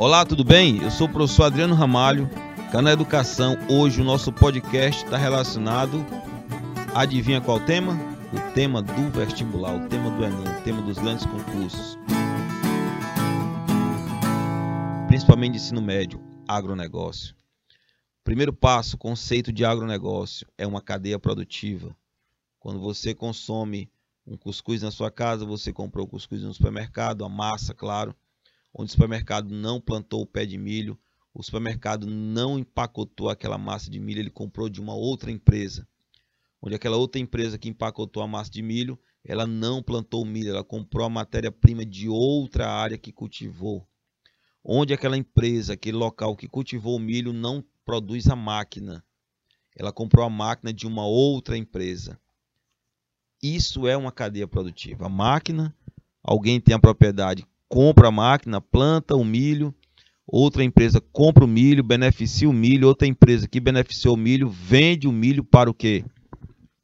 Olá, tudo bem? Eu sou o professor Adriano Ramalho, Cana Educação. Hoje o nosso podcast está relacionado. Adivinha qual tema? O tema do vestibular, o tema do Enem, o tema dos grandes concursos. Principalmente ensino médio, agronegócio. Primeiro passo, conceito de agronegócio é uma cadeia produtiva. Quando você consome um cuscuz na sua casa, você comprou cuscuz no supermercado, a massa, claro, onde o supermercado não plantou o pé de milho, o supermercado não empacotou aquela massa de milho, ele comprou de uma outra empresa. Onde aquela outra empresa que empacotou a massa de milho, ela não plantou milho, ela comprou a matéria-prima de outra área que cultivou. Onde aquela empresa, aquele local que cultivou o milho não produz a máquina. Ela comprou a máquina de uma outra empresa. Isso é uma cadeia produtiva. A máquina, alguém tem a propriedade, compra a máquina, planta o milho, outra empresa compra o milho, beneficia o milho, outra empresa que beneficiou o milho vende o milho para o quê?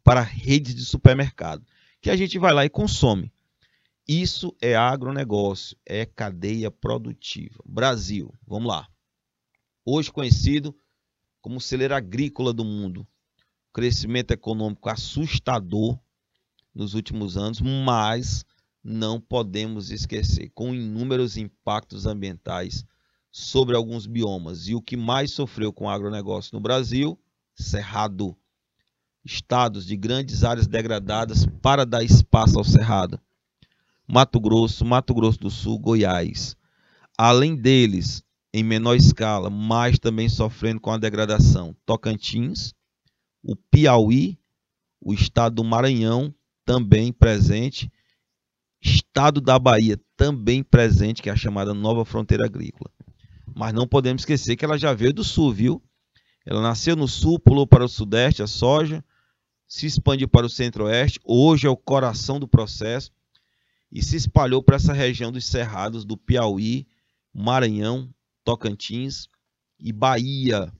Para redes de supermercado, que a gente vai lá e consome. Isso é agronegócio, é cadeia produtiva. Brasil, vamos lá. Hoje conhecido como celeiro agrícola do mundo. Crescimento econômico assustador, nos últimos anos, mas não podemos esquecer, com inúmeros impactos ambientais sobre alguns biomas. E o que mais sofreu com o agronegócio no Brasil? Cerrado. Estados de grandes áreas degradadas para dar espaço ao cerrado. Mato Grosso, Mato Grosso do Sul, Goiás. Além deles, em menor escala, mas também sofrendo com a degradação, Tocantins, o Piauí, o estado do Maranhão, também presente. Estado da Bahia também presente, que é a chamada nova fronteira agrícola. Mas não podemos esquecer que ela já veio do sul, viu? Ela nasceu no sul, pulou para o sudeste, a soja, se expandiu para o centro-oeste, hoje é o coração do processo e se espalhou para essa região dos cerrados do Piauí, Maranhão, Tocantins e Bahia.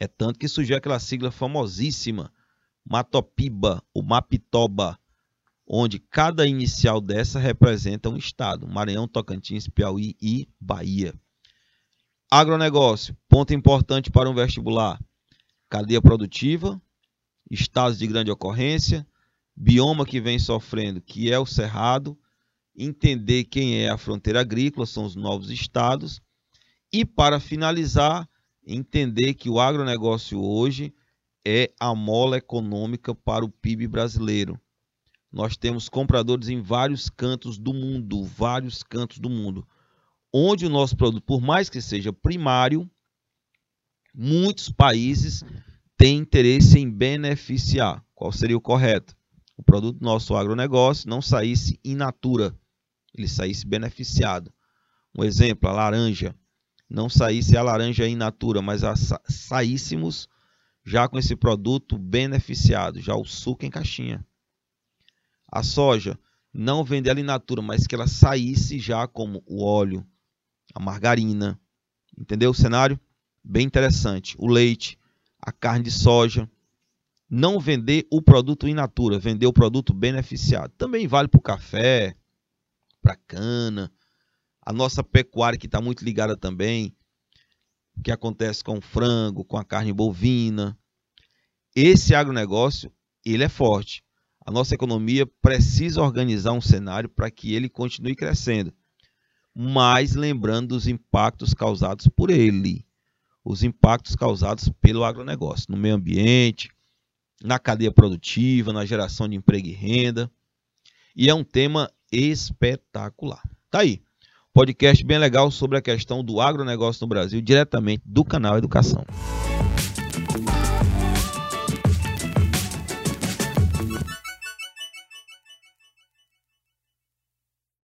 É tanto que surgiu aquela sigla famosíssima, Matopiba, o Mapitoba, onde cada inicial dessa representa um estado: Maranhão, Tocantins, Piauí e Bahia. Agronegócio, ponto importante para um vestibular: cadeia produtiva, estados de grande ocorrência, bioma que vem sofrendo, que é o cerrado, entender quem é a fronteira agrícola, são os novos estados, e para finalizar, entender que o agronegócio hoje é a mola econômica para o PIB brasileiro. Nós temos compradores em vários cantos do mundo, vários cantos do mundo, onde o nosso produto, por mais que seja primário, muitos países têm interesse em beneficiar. Qual seria o correto? O produto do nosso agronegócio não saísse in natura, ele saísse beneficiado. Um exemplo, a laranja. Não saísse a laranja in natura, mas a, saíssemos já com esse produto beneficiado, já o suco em caixinha. A soja, não vender ela in natura, mas que ela saísse já como o óleo, a margarina. Entendeu o cenário? Bem interessante. O leite, a carne de soja. Não vender o produto in natura, vender o produto beneficiado. Também vale para o café, para cana. A nossa pecuária que está muito ligada também que acontece com o frango, com a carne bovina. Esse agronegócio, ele é forte. A nossa economia precisa organizar um cenário para que ele continue crescendo, mas lembrando dos impactos causados por ele, os impactos causados pelo agronegócio, no meio ambiente, na cadeia produtiva, na geração de emprego e renda. E é um tema espetacular. Tá aí podcast bem legal sobre a questão do agronegócio no Brasil, diretamente do canal Educação.